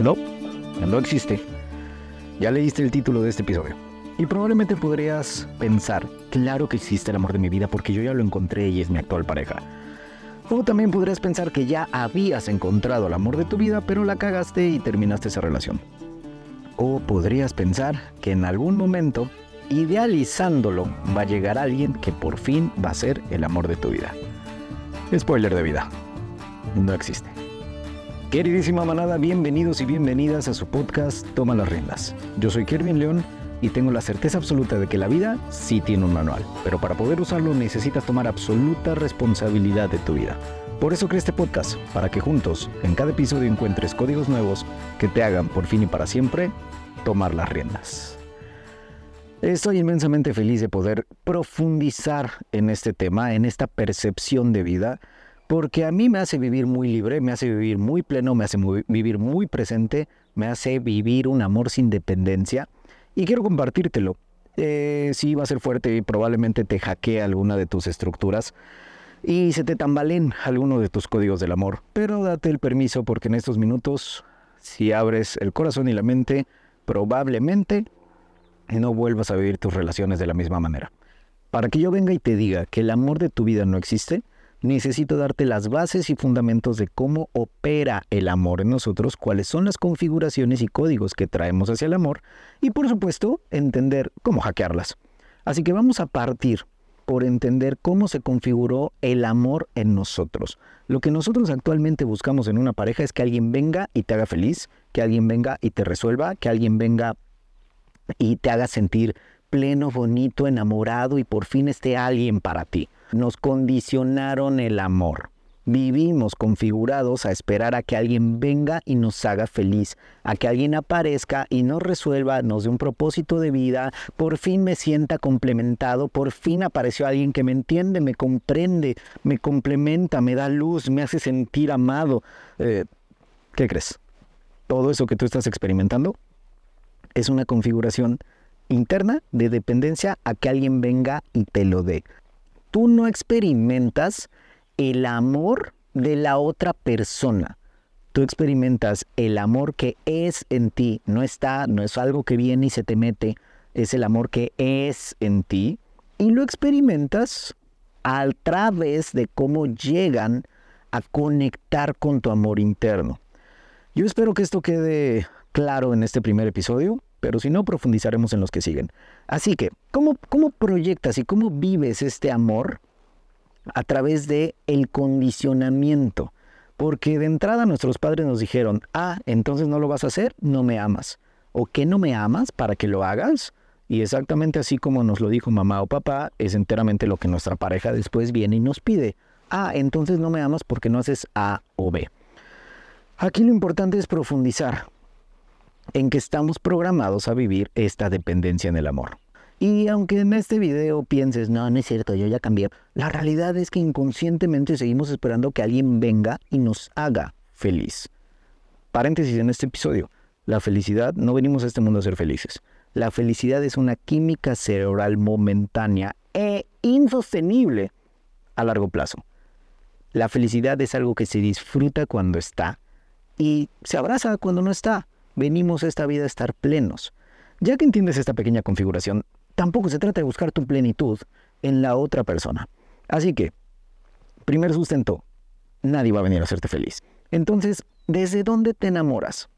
No, no existe. Ya leíste el título de este episodio. Y probablemente podrías pensar, claro que existe el amor de mi vida porque yo ya lo encontré y es mi actual pareja. O también podrías pensar que ya habías encontrado el amor de tu vida, pero la cagaste y terminaste esa relación. O podrías pensar que en algún momento, idealizándolo, va a llegar alguien que por fin va a ser el amor de tu vida. Spoiler de vida. No existe. Queridísima manada, bienvenidos y bienvenidas a su podcast Toma las riendas. Yo soy Kervin León y tengo la certeza absoluta de que la vida sí tiene un manual, pero para poder usarlo necesitas tomar absoluta responsabilidad de tu vida. Por eso creé este podcast, para que juntos, en cada episodio encuentres códigos nuevos que te hagan por fin y para siempre tomar las riendas. Estoy inmensamente feliz de poder profundizar en este tema, en esta percepción de vida, porque a mí me hace vivir muy libre, me hace vivir muy pleno, me hace vivir muy presente, me hace vivir un amor sin dependencia y quiero compartírtelo. Eh, sí, va a ser fuerte y probablemente te hackee alguna de tus estructuras y se te tambalen alguno de tus códigos del amor. Pero date el permiso porque en estos minutos, si abres el corazón y la mente, probablemente no vuelvas a vivir tus relaciones de la misma manera. Para que yo venga y te diga que el amor de tu vida no existe, necesito darte las bases y fundamentos de cómo opera el amor en nosotros, cuáles son las configuraciones y códigos que traemos hacia el amor y por supuesto entender cómo hackearlas. Así que vamos a partir por entender cómo se configuró el amor en nosotros. Lo que nosotros actualmente buscamos en una pareja es que alguien venga y te haga feliz, que alguien venga y te resuelva, que alguien venga y te haga sentir pleno, bonito, enamorado y por fin esté alguien para ti. Nos condicionaron el amor. Vivimos configurados a esperar a que alguien venga y nos haga feliz, a que alguien aparezca y nos resuelva, nos dé un propósito de vida, por fin me sienta complementado, por fin apareció alguien que me entiende, me comprende, me complementa, me da luz, me hace sentir amado. Eh, ¿Qué crees? Todo eso que tú estás experimentando es una configuración interna de dependencia a que alguien venga y te lo dé. Tú no experimentas el amor de la otra persona. Tú experimentas el amor que es en ti. No está, no es algo que viene y se te mete. Es el amor que es en ti. Y lo experimentas a través de cómo llegan a conectar con tu amor interno. Yo espero que esto quede claro en este primer episodio pero si no, profundizaremos en los que siguen. Así que, ¿cómo, cómo proyectas y cómo vives este amor? A través de el condicionamiento. Porque de entrada nuestros padres nos dijeron, ah, entonces no lo vas a hacer, no me amas. ¿O que no me amas para que lo hagas? Y exactamente así como nos lo dijo mamá o papá, es enteramente lo que nuestra pareja después viene y nos pide. Ah, entonces no me amas porque no haces A o B. Aquí lo importante es profundizar en que estamos programados a vivir esta dependencia en el amor. Y aunque en este video pienses, no, no es cierto, yo ya cambié, la realidad es que inconscientemente seguimos esperando que alguien venga y nos haga feliz. Paréntesis en este episodio, la felicidad, no venimos a este mundo a ser felices. La felicidad es una química cerebral momentánea e insostenible a largo plazo. La felicidad es algo que se disfruta cuando está y se abraza cuando no está venimos a esta vida a estar plenos. Ya que entiendes esta pequeña configuración, tampoco se trata de buscar tu plenitud en la otra persona. Así que, primer sustento, nadie va a venir a hacerte feliz. Entonces, ¿desde dónde te enamoras?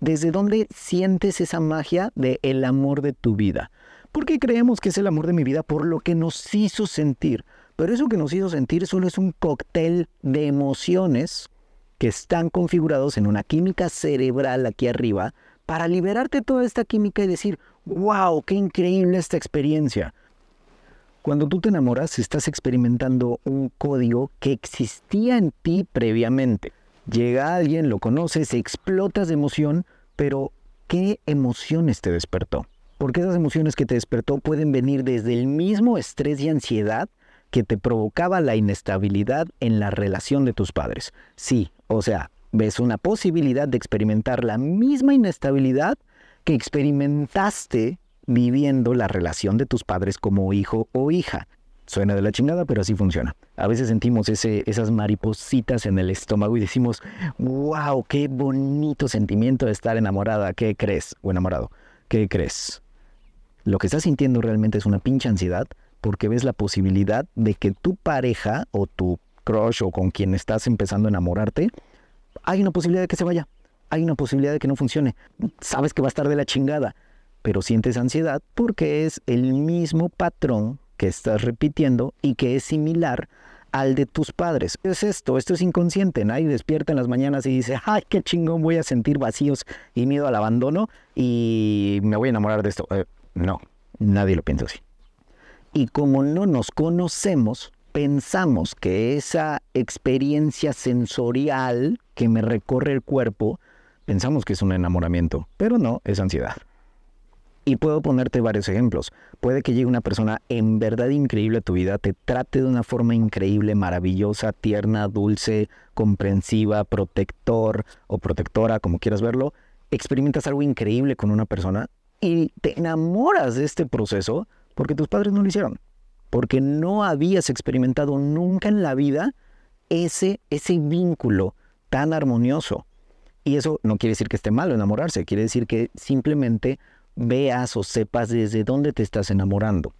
¿Desde dónde sientes esa magia del el amor de tu vida? Porque creemos que es el amor de mi vida por lo que nos hizo sentir. Pero eso que nos hizo sentir solo es un cóctel de emociones que están configurados en una química cerebral aquí arriba para liberarte toda esta química y decir, wow, qué increíble esta experiencia. Cuando tú te enamoras, estás experimentando un código que existía en ti previamente. Llega alguien, lo conoces, explotas de emoción, pero ¿qué emociones te despertó? Porque esas emociones que te despertó pueden venir desde el mismo estrés y ansiedad que te provocaba la inestabilidad en la relación de tus padres. Sí, o sea, ves una posibilidad de experimentar la misma inestabilidad que experimentaste viviendo la relación de tus padres como hijo o hija. Suena de la chingada, pero así funciona. A veces sentimos ese, esas maripositas en el estómago y decimos, wow, qué bonito sentimiento de estar enamorada. ¿Qué crees? O enamorado. ¿Qué crees? Lo que estás sintiendo realmente es una pinche ansiedad porque ves la posibilidad de que tu pareja o tu crush o con quien estás empezando a enamorarte, hay una posibilidad de que se vaya. Hay una posibilidad de que no funcione. Sabes que va a estar de la chingada, pero sientes ansiedad porque es el mismo patrón que estás repitiendo y que es similar al de tus padres. ¿Qué es esto? Esto es inconsciente. Nadie despierta en las mañanas y dice, ay, qué chingón, voy a sentir vacíos y miedo al abandono y me voy a enamorar de esto. Eh, no, nadie lo piensa así. Y como no nos conocemos, pensamos que esa experiencia sensorial que me recorre el cuerpo, pensamos que es un enamoramiento, pero no, es ansiedad. Y puedo ponerte varios ejemplos. Puede que llegue una persona en verdad increíble a tu vida, te trate de una forma increíble, maravillosa, tierna, dulce, comprensiva, protector o protectora, como quieras verlo. Experimentas algo increíble con una persona y te enamoras de este proceso porque tus padres no lo hicieron. Porque no habías experimentado nunca en la vida ese, ese vínculo tan armonioso. Y eso no quiere decir que esté malo enamorarse, quiere decir que simplemente veas o sepas desde dónde te estás enamorando.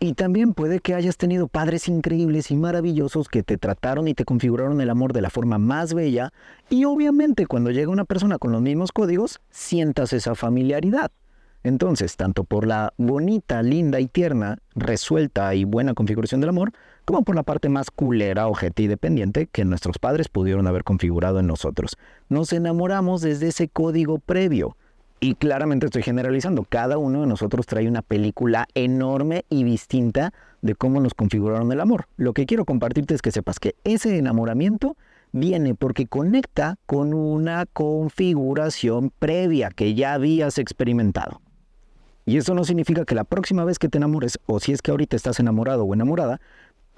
Y también puede que hayas tenido padres increíbles y maravillosos que te trataron y te configuraron el amor de la forma más bella y obviamente cuando llega una persona con los mismos códigos, sientas esa familiaridad. Entonces, tanto por la bonita, linda y tierna, resuelta y buena configuración del amor, como por la parte más culera, objetiva y dependiente que nuestros padres pudieron haber configurado en nosotros. Nos enamoramos desde ese código previo. Y claramente estoy generalizando, cada uno de nosotros trae una película enorme y distinta de cómo nos configuraron el amor. Lo que quiero compartirte es que sepas que ese enamoramiento viene porque conecta con una configuración previa que ya habías experimentado. Y eso no significa que la próxima vez que te enamores, o si es que ahorita estás enamorado o enamorada,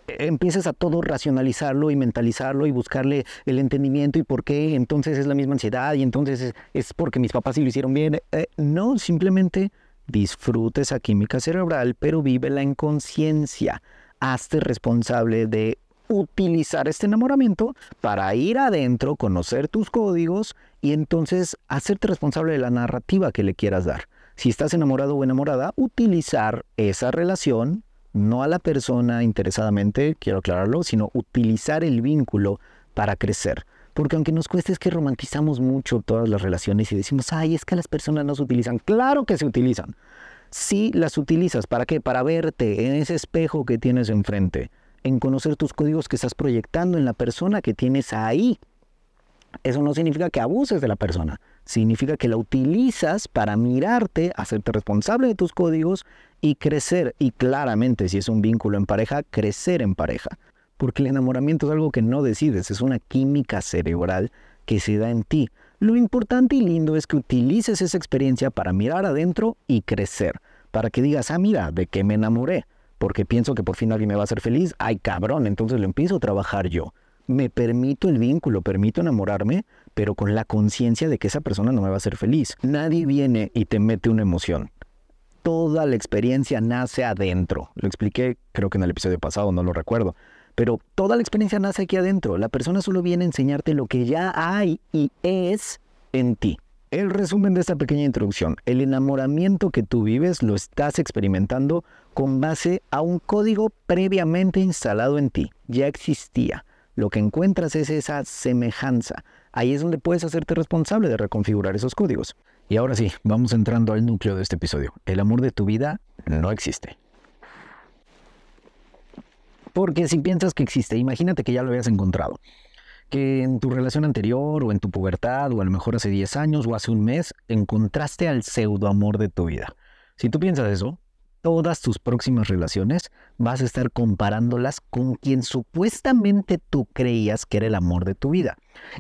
empieces a todo racionalizarlo y mentalizarlo y buscarle el entendimiento y por qué entonces es la misma ansiedad y entonces es, porque mis papás sí lo hicieron bien. Eh, no, simplemente disfrute esa química cerebral, pero vívela en conciencia. Hazte responsable de utilizar este enamoramiento para ir adentro, conocer tus códigos y entonces hacerte responsable de la narrativa que le quieras dar. Si estás enamorado o enamorada, utilizar esa relación no a la persona interesadamente, quiero aclararlo, sino utilizar el vínculo para crecer. Porque aunque nos cueste es que romantizamos mucho todas las relaciones y decimos, ay, es que las personas no se utilizan. Claro que se utilizan. Si las utilizas, ¿para qué? Para verte en ese espejo que tienes enfrente, en conocer tus códigos que estás proyectando en la persona que tienes ahí. Eso no significa que abuses de la persona, significa que la utilizas para mirarte, hacerte responsable de tus códigos y crecer. Y claramente, si es un vínculo en pareja, crecer en pareja. Porque el enamoramiento es algo que no decides, es una química cerebral que se da en ti. Lo importante y lindo es que utilices esa experiencia para mirar adentro y crecer. Para que digas, ah, mira, de qué me enamoré. Porque pienso que por fin alguien me va a hacer feliz. Ay, cabrón, entonces lo empiezo a trabajar yo me permito el vínculo, permito enamorarme, pero con la conciencia de que esa persona no me va a hacer feliz. Nadie viene y te mete una emoción. Toda la experiencia nace adentro. Lo expliqué creo que en el episodio pasado, no lo recuerdo. Pero toda la experiencia nace aquí adentro. La persona solo viene a enseñarte lo que ya hay y es en ti. El resumen de esta pequeña introducción. El enamoramiento que tú vives lo estás experimentando con base a un código previamente instalado en ti. Ya existía lo que encuentras es esa semejanza. Ahí es donde puedes hacerte responsable de reconfigurar esos códigos. Y ahora sí, vamos entrando al núcleo de este episodio. El amor de tu vida no existe. Porque si piensas que existe, imagínate que ya lo habías encontrado. Que en tu relación anterior o en tu pubertad o a lo mejor hace 10 años o hace un mes encontraste al pseudo amor de tu vida. Si tú piensas eso, todas tus próximas relaciones vas a estar comparándolas con quien supuestamente tú creías que era el amor de tu vida.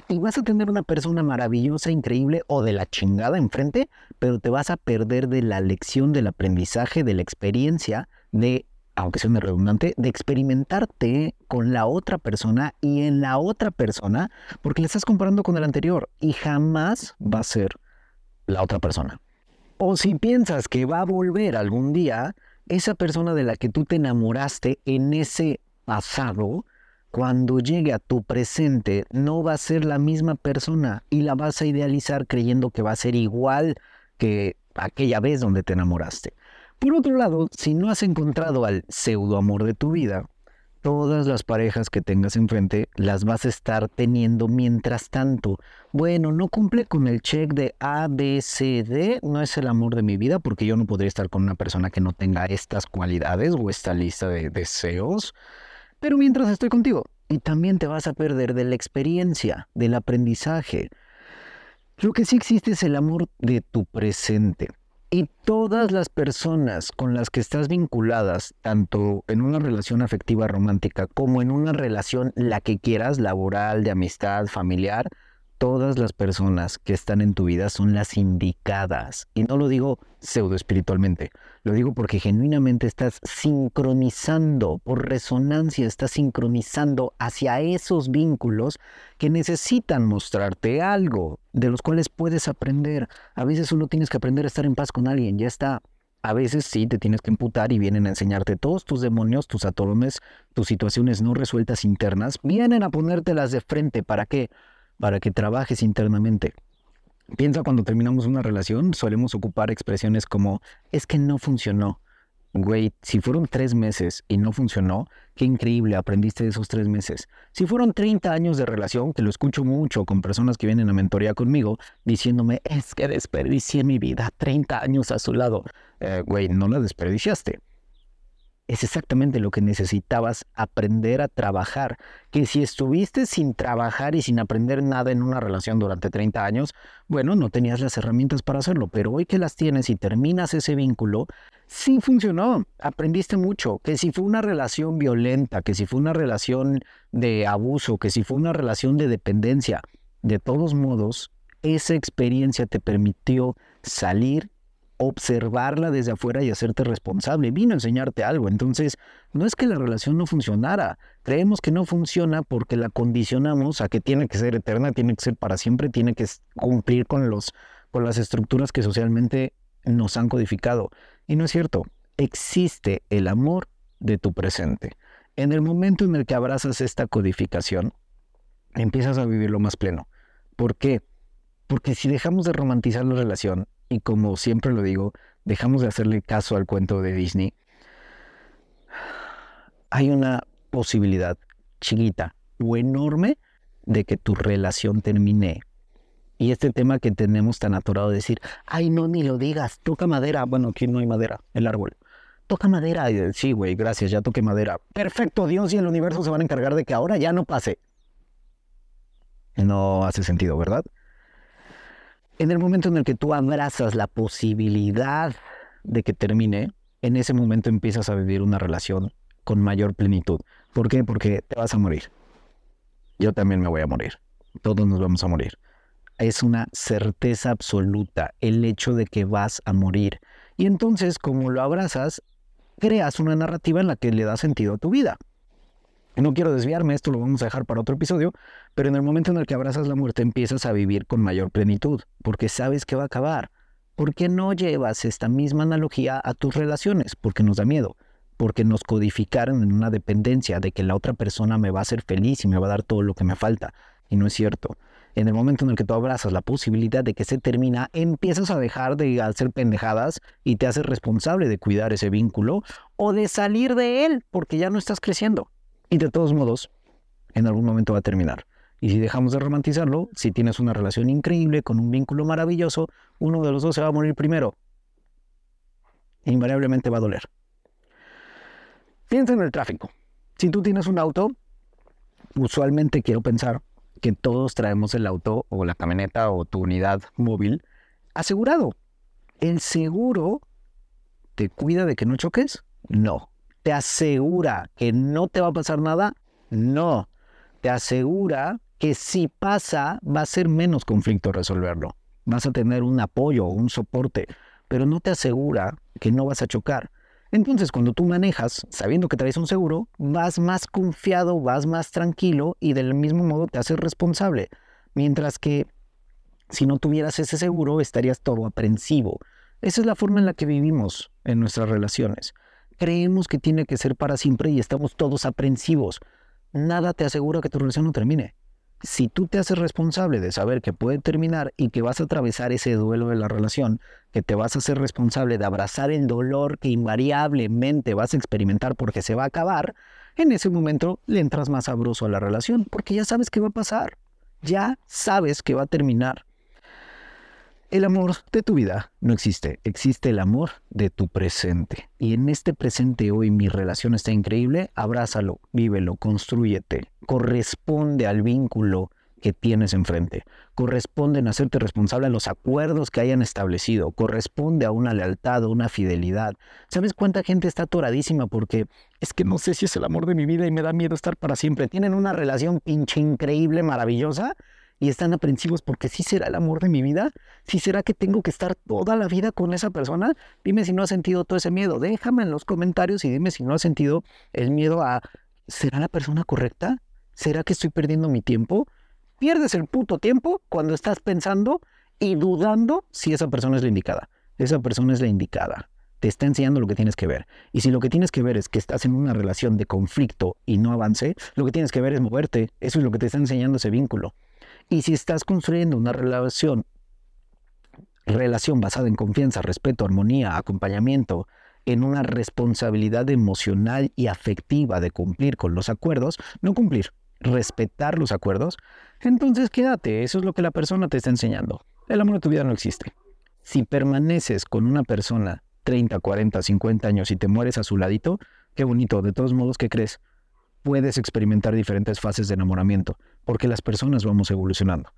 Y vas a tener una persona maravillosa, increíble o de la chingada enfrente, pero te vas a perder de la lección, del aprendizaje, de la experiencia, de, aunque sea redundante, de experimentarte con la otra persona y en la otra persona, porque le estás comparando con el anterior y jamás va a ser la otra persona. O si piensas que va a volver algún día, esa persona de la que tú te enamoraste en ese pasado, cuando llegue a tu presente, no va a ser la misma persona y la vas a idealizar creyendo que va a ser igual que aquella vez donde te enamoraste. Por otro lado, si no has encontrado al pseudo amor de tu vida, todas las parejas que tengas enfrente las vas a estar teniendo mientras tanto. Bueno, no cumple con el check de A, B, C, D, no es el amor de mi vida porque yo no podría estar con una persona que no tenga estas cualidades o esta lista de deseos. Pero mientras estoy contigo, y también te vas a perder de la experiencia, del aprendizaje. Lo que sí existe es el amor de tu presente. Y todas las personas con las que estás vinculadas, tanto en una relación afectiva romántica como en una relación, la que quieras, laboral, de amistad, familiar, todas las personas que están en tu vida son las indicadas. Y no lo digo pseudo espiritualmente, lo digo porque genuinamente estás sincronizando, por resonancia, estás sincronizando hacia esos vínculos que necesitan mostrarte algo, de los cuales puedes aprender. A veces solo tienes que aprender a estar en paz con alguien, ya está. A veces sí te tienes que emputar y vienen a enseñarte todos tus demonios, tus atolones, tus situaciones no resueltas internas, vienen a ponértelas de frente. ¿Para qué? Para que trabajes internamente. Piensa cuando terminamos una relación, solemos ocupar expresiones como es que no funcionó. Güey, si fueron tres meses y no funcionó, qué increíble, aprendiste de esos tres meses. Si fueron 30 años de relación, que lo escucho mucho con personas que vienen a mentoría conmigo, diciéndome, es que desperdicié mi vida, 30 años a su lado. Eh, güey, no la desperdiciaste es exactamente lo que necesitabas aprender a trabajar. Que si estuviste sin trabajar y sin aprender nada en una relación durante 30 años, bueno, no tenías las herramientas para hacerlo, pero hoy que las tienes y terminas ese vínculo, sí funcionó, aprendiste mucho. Que si fue una relación violenta, que si fue una relación de abuso, que si fue una relación de dependencia, de todos modos, esa experiencia te permitió salir observarla desde afuera y hacerte responsable. Vino a enseñarte algo. Entonces, no es que la relación no funcionara. Creemos que no funciona porque la condicionamos a que tiene que ser eterna, tiene que ser para siempre, tiene que cumplir con, los, con las estructuras que socialmente nos han codificado. Y no es cierto. Existe el amor de tu presente. En el momento en el que abrazas esta codificación, empiezas a vivirlo más pleno. ¿Por qué? Porque si dejamos de romantizar la relación y como siempre lo digo, dejamos de hacerle caso al cuento de Disney, hay una posibilidad chiquita o enorme de que tu relación termine. Y este tema que tenemos tan atorado de decir, ay, no, ni lo digas, toca madera. Bueno, aquí no hay madera, el árbol. Toca madera. Sí, güey, gracias, ya toqué madera. Perfecto, Dios y el universo se van a encargar de que ahora ya no pase. No hace sentido, ¿verdad? En el momento en el que tú abrazas la posibilidad de que termine, en ese momento empiezas a vivir una relación con mayor plenitud. ¿Por qué? Porque te vas a morir. Yo también me voy a morir. Todos nos vamos a morir. Es una certeza absoluta el hecho de que vas a morir. Y entonces, como lo abrazas, creas una narrativa en la que le da sentido a tu vida. No quiero desviarme, esto lo vamos a dejar para otro episodio, pero en el momento en el que abrazas la muerte empiezas a vivir con mayor plenitud, porque sabes que va a acabar. ¿Por qué no llevas esta misma analogía a tus relaciones? Porque nos da miedo, porque nos codificaron en una dependencia de que la otra persona me va a hacer feliz y me va a dar todo lo que me falta. Y no es cierto. En el momento en el que tú abrazas la posibilidad de que se termina, empiezas a dejar de hacer pendejadas y te haces responsable de cuidar ese vínculo o de salir de él porque ya no estás creciendo. Y de todos modos, en algún momento va a terminar. Y si dejamos de romantizarlo, si tienes una relación increíble con un vínculo maravilloso, uno de los dos se va a morir primero. Invariablemente va a doler. Piensa en el tráfico. Si tú tienes un auto, usualmente quiero pensar que todos traemos el auto o la camioneta o tu unidad móvil asegurado. ¿El seguro te cuida de que no choques? No te asegura que no te va a pasar nada, no. Te asegura que si pasa va a ser menos conflicto resolverlo. Vas a tener un apoyo, un soporte, pero no te asegura que no vas a chocar. Entonces, cuando tú manejas sabiendo que traes un seguro, vas más confiado, vas más tranquilo y del mismo modo te haces responsable. Mientras que si no tuvieras ese seguro, estarías todo aprensivo. Esa es la forma en la que vivimos en nuestras relaciones Creemos que tiene que ser para siempre y estamos todos aprensivos. Nada te asegura que tu relación no termine. Si tú te haces responsable de saber que puede terminar y que vas a atravesar ese duelo de la relación, que te vas a hacer responsable de abrazar el dolor que invariablemente vas a experimentar porque se va a acabar, en ese momento le entras más sabroso a la relación porque ya sabes qué va a pasar, ya sabes que va a terminar. El amor de tu vida no existe, existe el amor de tu presente. Y en este presente hoy mi relación está increíble, abrázalo, vívelo, construyete, corresponde al vínculo que tienes enfrente, corresponde en hacerte responsable a los acuerdos que hayan establecido, corresponde a una lealtad, a una fidelidad. ¿Sabes cuánta gente está atoradísima porque es que no sé si es el amor de mi vida y me da miedo estar para siempre? Tienen una relación pinche increíble, maravillosa, y están aprensivos porque sí será el amor de mi vida, sí será que tengo que estar toda la vida con esa persona. Dime si no has sentido todo ese miedo, déjame en los comentarios y dime si no has sentido el miedo a, ¿será la persona correcta? ¿Será que estoy perdiendo mi tiempo? Pierdes el puto tiempo cuando estás pensando y dudando si esa persona es la indicada. Esa persona es la indicada te está enseñando lo que tienes que ver. Y si lo que tienes que ver es que estás en una relación de conflicto y no avance, lo que tienes que ver es moverte. Eso es lo que te está enseñando ese vínculo. Y si estás construyendo una relación, relación basada en confianza, respeto, armonía, acompañamiento, en una responsabilidad emocional y afectiva de cumplir con los acuerdos, no cumplir, respetar los acuerdos, entonces quédate, eso es lo que la persona te está enseñando. El amor de tu vida no existe. Si permaneces con una persona 30, 40, 50 años y te mueres a su ladito, qué bonito, de todos modos, ¿qué crees? Puedes experimentar diferentes fases de enamoramiento, porque las personas vamos evolucionando.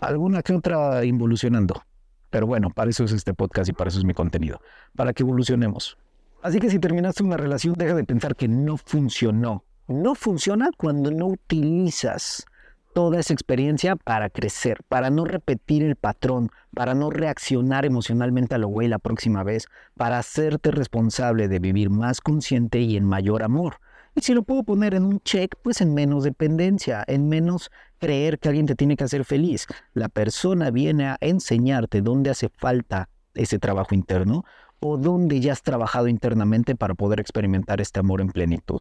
Alguna que otra involucionando. Pero bueno, para eso es este podcast y para eso es mi contenido, para que evolucionemos. Así que si terminaste una relación, deja de pensar que no funcionó. No funciona cuando no utilizas toda esa experiencia para crecer, para no repetir el patrón, para no reaccionar emocionalmente a lo güey la próxima vez, para hacerte responsable de vivir más consciente y en mayor amor. Y si lo puedo poner en un check, pues en menos dependencia, en menos creer que alguien te tiene que hacer feliz. La persona viene a enseñarte dónde hace falta ese trabajo interno o dónde ya has trabajado internamente para poder experimentar este amor en plenitud.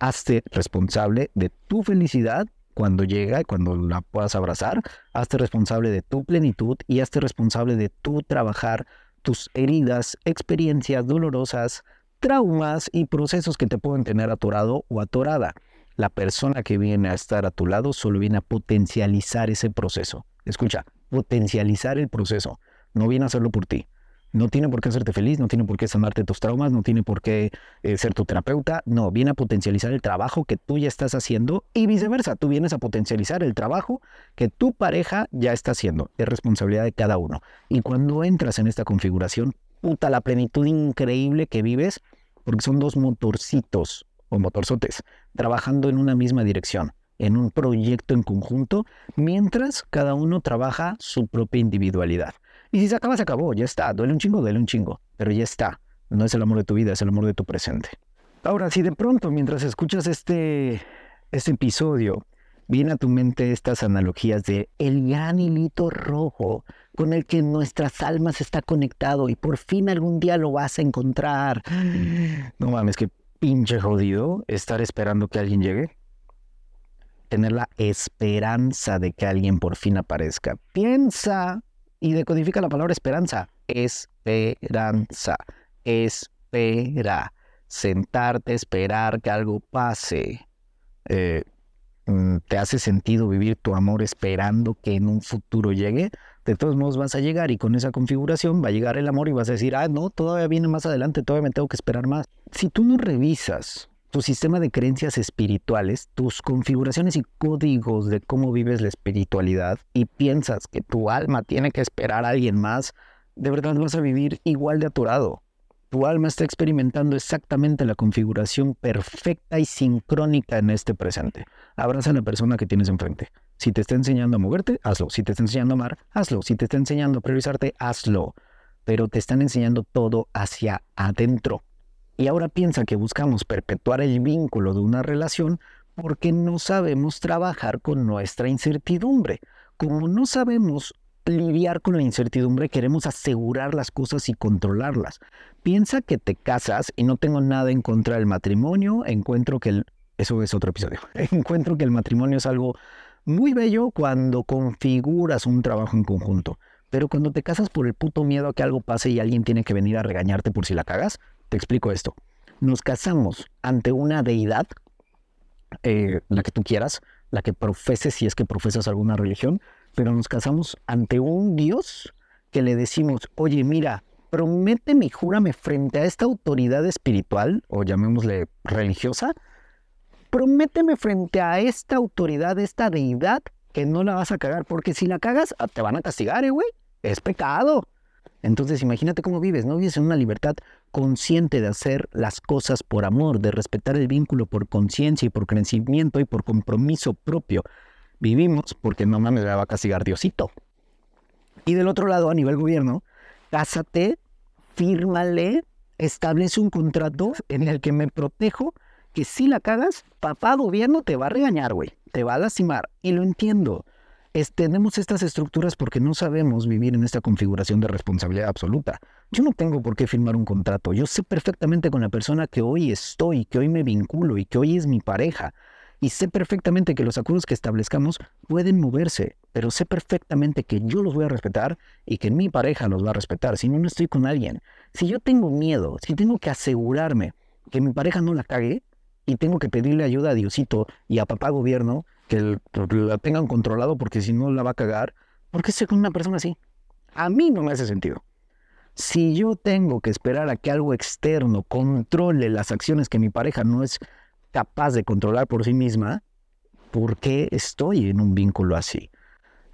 Hazte responsable de tu felicidad cuando llega y cuando la puedas abrazar. Hazte responsable de tu plenitud y hazte responsable de tu trabajar tus heridas, experiencias dolorosas, traumas y procesos que te pueden tener atorado o atorada. La persona que viene a estar a tu lado solo viene a potencializar ese proceso. Escucha, potencializar el proceso. No viene a hacerlo por ti. No tiene por qué hacerte feliz, no tiene por qué sanarte tus traumas, no tiene por qué eh, ser tu terapeuta. No, viene a potencializar el trabajo que tú ya estás haciendo y viceversa. Tú vienes a potencializar el trabajo que tu pareja ya está haciendo. Es responsabilidad de cada uno. Y cuando entras en esta configuración, puta, la plenitud increíble que vives, porque son dos motorcitos o motorzotes trabajando en una misma dirección, en un proyecto en conjunto, mientras cada uno trabaja su propia individualidad. Y si se acaba, se acabó, ya está, duele un chingo, duele un chingo, pero ya está. No es el amor de tu vida, es el amor de tu presente. Ahora, si de pronto mientras escuchas este, este episodio, viene a tu mente estas analogías de el gran hilito rojo con el que nuestras almas está conectado y por fin algún día lo vas a encontrar. No mames, qué pinche jodido estar esperando que alguien llegue. Tener la esperanza de que alguien por fin aparezca. Piensa y decodifica la palabra esperanza. Esperanza. Espera. Sentarte, esperar que algo pase. Eh, mm, ¿Te hace sentido vivir tu amor esperando que en un futuro llegue? De todos modos vas a llegar y con esa configuración va a llegar el amor y vas a decir, ah, no, todavía viene más adelante, todavía me tengo que esperar más. Si tú no revisas tu sistema de creencias espirituales, tus configuraciones y códigos de cómo vives la espiritualidad y piensas que tu alma tiene que esperar a alguien más, de verdad vas a vivir igual de atorado. Tu alma está experimentando exactamente la configuración perfecta y sincrónica en este presente. Abraza a la persona que tienes enfrente. Si te está enseñando a moverte, hazlo. Si te está enseñando a amar, hazlo. Si te está enseñando a priorizarte, hazlo. Pero te están enseñando todo hacia adentro. Y ahora piensa que buscamos perpetuar el vínculo de una relación porque no sabemos trabajar con nuestra incertidumbre. Como no sabemos lidiar con la incertidumbre, queremos asegurar las cosas y controlarlas. Piensa que te casas y no tengo nada en contra del matrimonio, encuentro que el... Eso es otro episodio. Encuentro que el matrimonio es algo muy bello cuando configuras un trabajo en conjunto. Pero cuando te casas por el puto miedo a que algo pase y alguien tiene que venir a regañarte por si la cagas, te explico esto. Nos casamos ante una deidad, eh, la que tú quieras, la que profeses si es que profesas alguna religión, pero nos casamos ante un Dios que le decimos, oye, mira, prométeme y júrame frente a esta autoridad espiritual, o llamémosle religiosa, prométeme frente a esta autoridad, esta deidad, que no la vas a cagar, porque si la cagas, ah, te van a castigar, ¿eh, güey. Es pecado. Entonces imagínate cómo vives, ¿no? Vives en una libertad consciente de hacer las cosas por amor, de respetar el vínculo por conciencia y por crecimiento y por compromiso propio. Vivimos porque no mames, me va a castigar Diosito. Y del otro lado, a nivel gobierno, cásate, fírmale, establece un contrato en el que me protejo que si la cagas, papá gobierno te va a regañar, güey, te va a lastimar. Y lo entiendo tenemos estas estructuras porque no sabemos vivir en esta configuración de responsabilidad absoluta. Yo no tengo por qué firmar un contrato. Yo sé perfectamente con la persona que hoy estoy, que hoy me vinculo y que hoy es mi pareja. Y sé perfectamente que los acuerdos que establezcamos pueden moverse, pero sé perfectamente que yo los voy a respetar y que mi pareja los va a respetar. Si no, no estoy con alguien. Si yo tengo miedo, si tengo que asegurarme que mi pareja no la cague y tengo que pedirle ayuda a Diosito y a papá gobierno, que la tengan controlado porque si no la va a cagar. ¿Por qué con una persona así? A mí no me hace sentido. Si yo tengo que esperar a que algo externo controle las acciones que mi pareja no es capaz de controlar por sí misma, ¿por qué estoy en un vínculo así?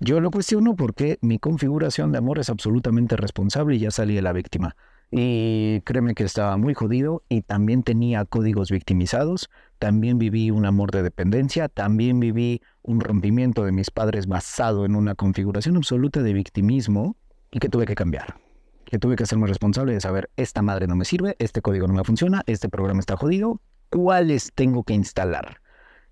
Yo lo cuestiono porque mi configuración de amor es absolutamente responsable y ya salí de la víctima. Y créeme que estaba muy jodido y también tenía códigos victimizados, también viví un amor de dependencia, también viví un rompimiento de mis padres basado en una configuración absoluta de victimismo y que tuve que cambiar. Que tuve que hacerme responsable de saber, esta madre no me sirve, este código no me funciona, este programa está jodido, ¿cuáles tengo que instalar?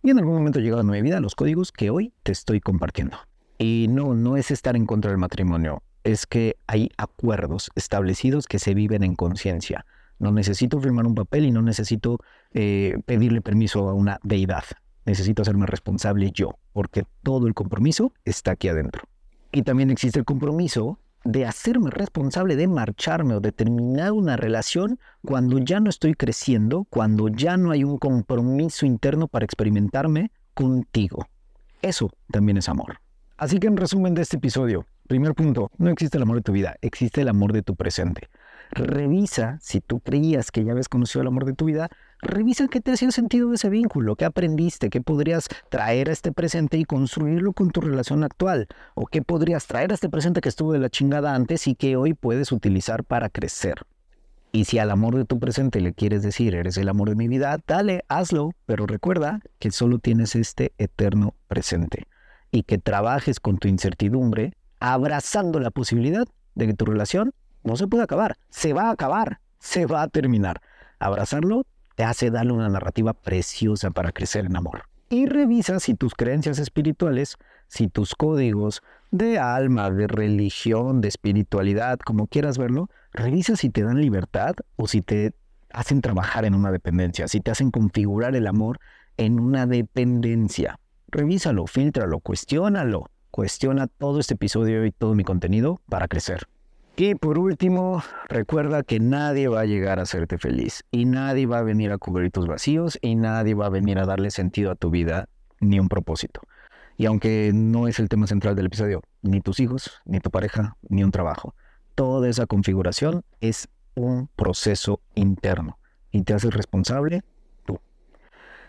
Y en algún momento llegaron a mi vida los códigos que hoy te estoy compartiendo. Y no, no es estar en contra del matrimonio, es que hay acuerdos establecidos que se viven en conciencia. No necesito firmar un papel y no necesito eh, pedirle permiso a una deidad. Necesito hacerme responsable yo, porque todo el compromiso está aquí adentro. Y también existe el compromiso de hacerme responsable de marcharme o de terminar una relación cuando ya no estoy creciendo, cuando ya no hay un compromiso interno para experimentarme contigo. Eso también es amor. Así que en resumen de este episodio, primer punto, no existe el amor de tu vida, existe el amor de tu presente. Revisa, si tú creías que ya habías conocido el amor de tu vida, revisa qué te hacía sentido de ese vínculo, qué aprendiste, qué podrías traer a este presente y construirlo con tu relación actual, o qué podrías traer a este presente que estuvo de la chingada antes y que hoy puedes utilizar para crecer. Y si al amor de tu presente le quieres decir, eres el amor de mi vida, dale, hazlo, pero recuerda que solo tienes este eterno presente y que trabajes con tu incertidumbre, abrazando la posibilidad de que tu relación no se puede acabar, se va a acabar, se va a terminar. Abrazarlo te hace darle una narrativa preciosa para crecer en amor. Y revisa si tus creencias espirituales, si tus códigos de alma, de religión, de espiritualidad, como quieras verlo, revisa si te dan libertad o si te hacen trabajar en una dependencia, si te hacen configurar el amor en una dependencia. Revísalo, filtralo, cuestiónalo. Cuestiona todo este episodio y todo mi contenido para crecer. Y por último, recuerda que nadie va a llegar a hacerte feliz y nadie va a venir a cubrir tus vacíos y nadie va a venir a darle sentido a tu vida ni un propósito. Y aunque no es el tema central del episodio, ni tus hijos, ni tu pareja, ni un trabajo, toda esa configuración es un proceso interno y te haces responsable tú.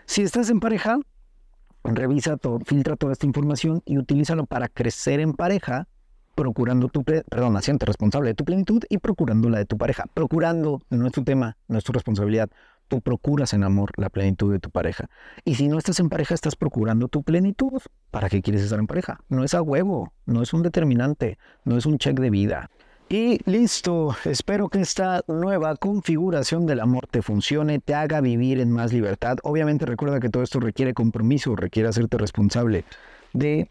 Si estás en pareja, revisa todo, filtra toda esta información y utilízalo para crecer en pareja procurando tu, perdón, haciendo responsable de tu plenitud y procurando la de tu pareja. Procurando, no es tu tema, no es tu responsabilidad. Tú procuras en amor la plenitud de tu pareja. Y si no estás en pareja, estás procurando tu plenitud. ¿Para qué quieres estar en pareja? No es a huevo, no es un determinante, no es un check de vida. Y listo, espero que esta nueva configuración del amor te funcione, te haga vivir en más libertad. Obviamente recuerda que todo esto requiere compromiso, requiere hacerte responsable de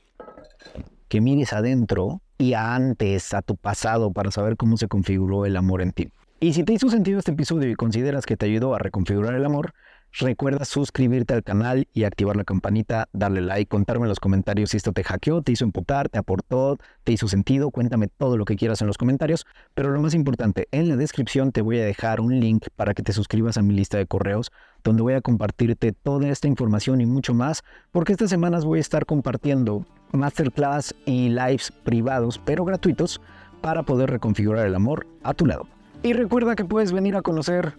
que mires adentro y antes, a tu pasado, para saber cómo se configuró el amor en ti. Y si te hizo sentido este episodio y consideras que te ayudó a reconfigurar el amor, recuerda suscribirte al canal y activar la campanita, darle like, contarme en los comentarios si esto te hackeó, te hizo emputar, te aportó, te hizo sentido, cuéntame todo lo que quieras en los comentarios, pero lo más importante, en la descripción te voy a dejar un link para que te suscribas a mi lista de correos, donde voy a compartirte toda esta información y mucho más, porque estas semanas voy a estar compartiendo masterclass y lives privados, pero gratuitos, para poder reconfigurar el amor a tu lado. Y recuerda que puedes venir a conocer,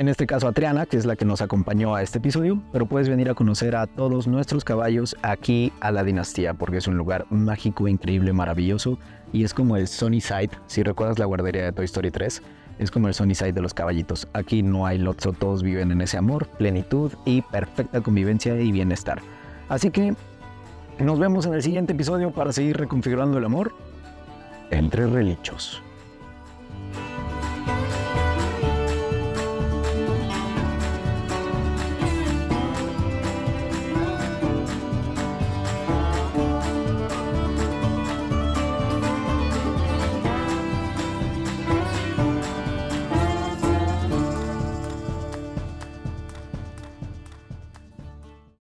en este caso a Triana, que es la que nos acompañó a este episodio, pero puedes venir a conocer a todos nuestros caballos aquí a la dinastía, porque es un lugar mágico, increíble, maravilloso, y es como el Sunnyside, si recuerdas la guardería de Toy Story 3, es como el Sunnyside de los caballitos. Aquí no hay lotso, todos viven en ese amor, plenitud y perfecta convivencia y bienestar. Así que nos vemos en el siguiente episodio para seguir reconfigurando el amor entre relichos.